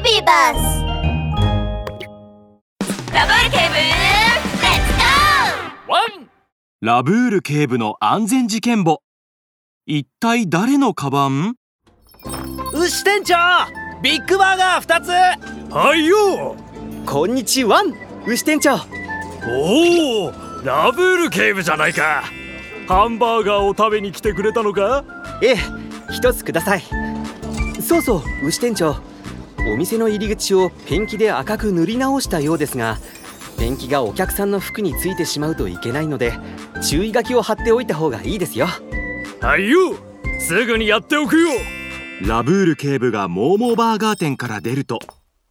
ビバスラブール警部レッツゴーワンラブール警部の安全事件簿。一体誰のカバン？牛店長ビッグバーガー2つ。はいよ。こんにちは。牛店長。おおラブール警部じゃないか。ハンバーガーを食べに来てくれたのか？ええ一つください。そうそう牛店長お店の入り口をペンキで赤く塗り直したようですがペンキがお客さんの服についてしまうといけないので注意書きを貼っておいた方がいいですよ。はいよすぐにやっておくよ。ラブール警部がモーモーバーガー店から出ると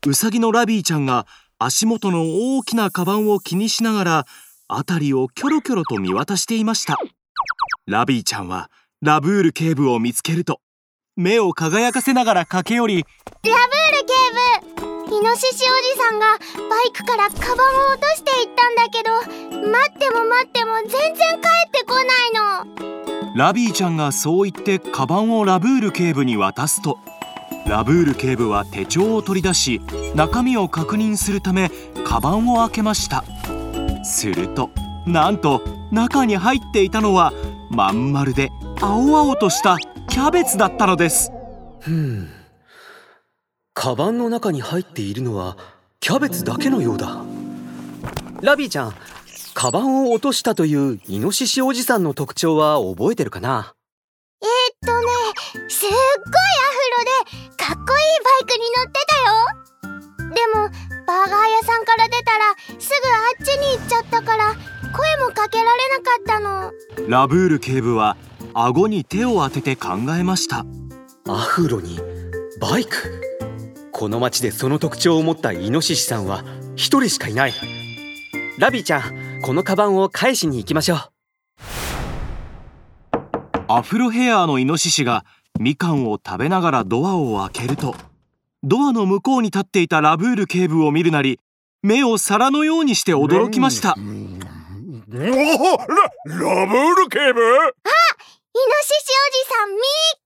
ウサギのラビーちゃんが足元の大きなカバンを気にしながら辺りをキョロキョロと見渡していました。ラビーちゃんはラブール警部を見つけると目を輝かせながら駆け寄りラブール警部イノシシおじさんがバイクからカバンを落としていったんだけど待っても待っても全然帰ってこないの。ラビーちゃんがそう言ってカバンをラブール警部に渡すとラブール警部は手帳を取り出し中身を確認するためカバンを開けました。するとなんと中に入っていたのはまん丸で青々としたキャベツだったのです。ふんカバンの中に入っているのはキャベツだけのようだ。ラビーちゃんカバンを落としたというイノシシおじさんの特徴は覚えてるかな？えー、っとねすっごいアフロでかっこいいバイクに乗ってたよ。でもバーガー屋さんから出たらすぐあっちに行っちゃったから声もかけられなかったの。ラブール警部は顎に手を当てて考えました。アフロにバイク？この町でその特徴を持ったイノシシさんは一人しかいない。ラビーちゃんこのカバンを返しに行きましょう。アフロヘアのイノシシがみかんを食べながらドアを開けるとドアの向こうに立っていたラブール警部を見るなり目を皿のようにして驚きました。おおララブール警部？イノシシおじさんみーっ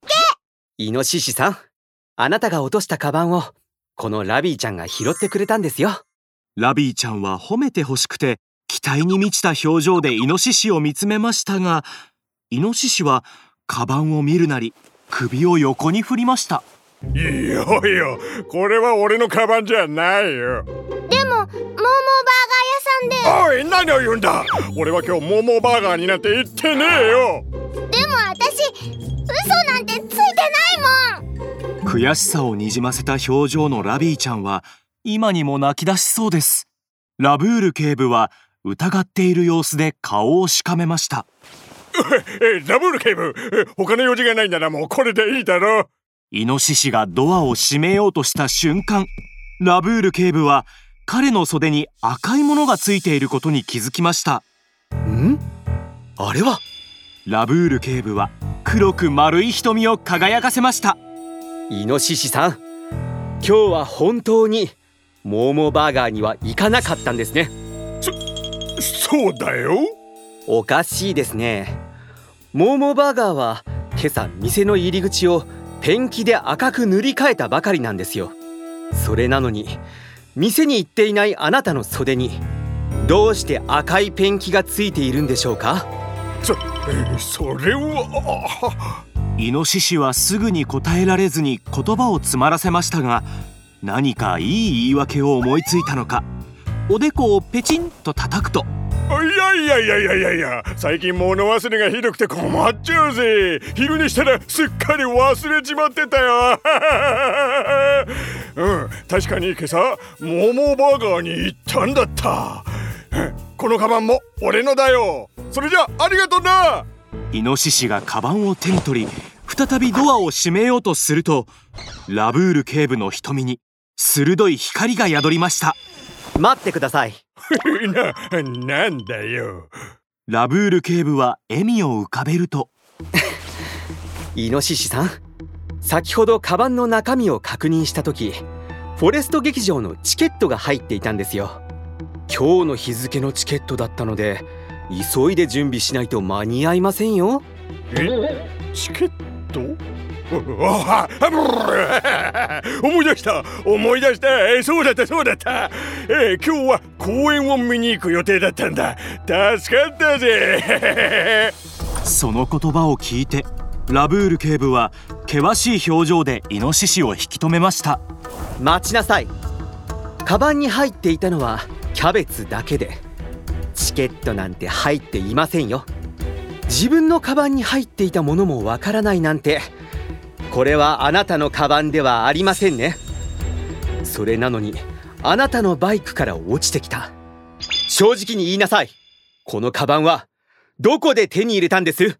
け。イノシシさんあなたが落としたカバンをこのラビーちゃんが拾ってくれたんですよ。ラビーちゃんは褒めて欲しくて期待に満ちた表情でイノシシを見つめましたがイノシシはカバンを見るなり首を横に振りました。いやいやこれは俺のカバンじゃないよ。でもモーモーバーガー屋さんで。おい何を言うんだ。俺は今日モーモーバーガーになんて言ってねえよ。でも私嘘なんてついてないもん。悔しさをにじませた表情のラビーちゃんは今にも泣き出しそうです。ラブール警部は疑っている様子で顔をしかめました。えラブール警部。え他の用事がないならもうこれでいいだろイノシシがドアを閉めようとした瞬間ラブール警部は彼の袖に赤いものがついていることに気づきました。ん？あれは？ラブール警部は黒く丸い瞳を輝かせました。イノシシさん今日は本当にモーモーバーガーには行かなかったんですね。そうだよ。おかしいですね。モーモーバーガーは今朝店の入り口をペンキで赤く塗り替えたばかりなんですよ。それなのに店に行っていないあなたの袖にどうして赤いペンキがついているんでしょうか？それは。イノシシはすぐに答えられずに言葉を詰まらせましたが何かいい言い訳を思いついたのか。おでこをペチンと叩くと。いやいやいやいやいやいや最近物忘れがひどくて困っちゃうぜ。昼にしたらすっかり忘れちまってたよ。うん確かに今朝モモバーガーに行ったんだった。このカバンも俺のだよ。それじゃありがとうな。イノシシがカバンを手に取り再びドアを閉めようとするとラブール警部の瞳に鋭い光が宿りました。待ってください。な、なんだよ。ラブール警部は笑みを浮かべると イノシシさん先ほどカバンの中身を確認した時フォレスト劇場のチケットが入っていたんですよ今日の日付のチケットだったので急いで準備しないと間に合いませんよ。え？チケット？思い出した。思い出した。そうだったそうだった、えー、今日は公園を見に行く予定だったんだ。助かったぜ。その言葉を聞いてラブール警部は険しい表情でイノシシを引き止めました。待ちなさい。カバンに入っていたのはキャベツだけで。チケットなんて入っていませんよ。自分のカバンに入っていたものもわからないなんて。これはあなたのカバンではありませんね。それなのにあなたのバイクから落ちてきた。正直に言いなさい。このカバンはどこで手に入れたんです？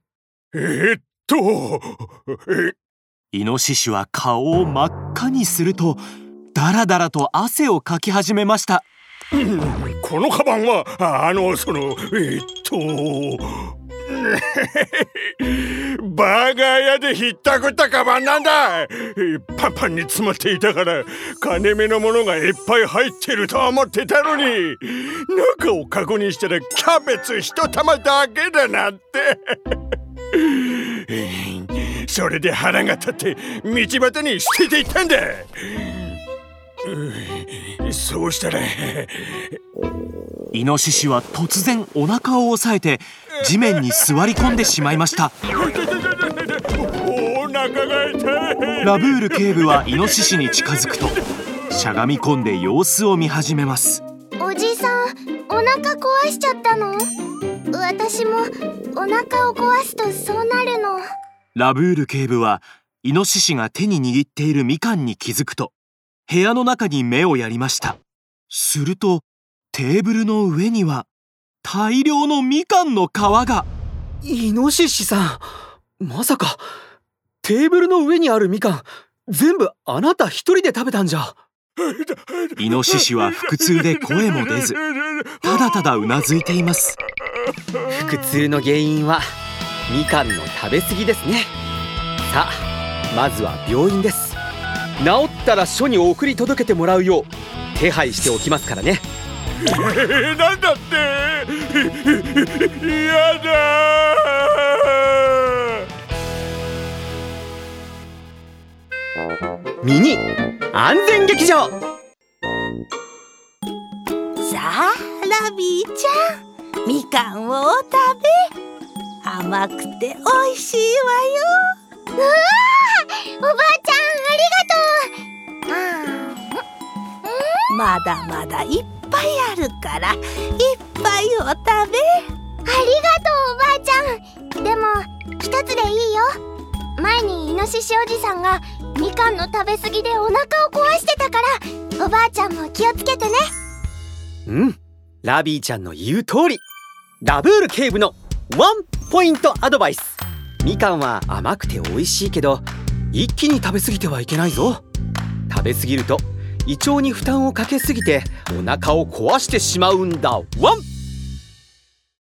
えー、っと。えイノシシは顔を真っ赤にするとだらだらと汗をかき始めましたこのカバンはあのそのえ、っと バーガー屋でひったくったカバンなんだ。パンパンに詰まっていたから金目のものがいっぱい入ってると思ってたのに。中を確認したらキャベツ一玉だけだなんて。それで腹が立って道端に捨てていったんだ。そうしたら。イノシシは突然お腹を押さえて地面に座り込んでしまいました。お腹が痛い。ラブール警部はイノシシに近づくとしゃがみ込んで様子を見始めます。おじさんお腹壊しちゃったの？私もお腹を壊すとそうなるの。ラブール警部はイノシシが手に握っているみかんに気づくと部屋の中に目をやりました。するとテーブルの上には大量のみかんの皮が。イノシシさんまさかテーブルの上にあるみかん全部あなた一人で食べたんじゃ。イノシシは腹痛で声も出ずただただうなずいています。腹痛の原因はみかんの食べ過ぎですね。さあまずは病院です治ったら署に送り届けてもらうよう手配しておきますからね。なんだって！やだミニ安全劇場。さあラビーちゃんみかんをお食べ甘くておいしいわよ。うわおばあちゃんありがとうまだまだいっぱいあるからいっぱいお食べ。ありがとうおばあちゃん。でも一つでいいよ。前にイノシシおじさんがみかんの食べ過ぎでお腹を壊してたからおばあちゃんも気をつけてね。うん。ラビーちゃんの言う通り。ラブール警部のワンポイントアドバイス。みかんは甘くて美味しいけど一気に食べ過ぎてはいけないぞ。食べ過ぎると胃腸に負担をかけすぎてお腹を壊してしまうんだ。ワン！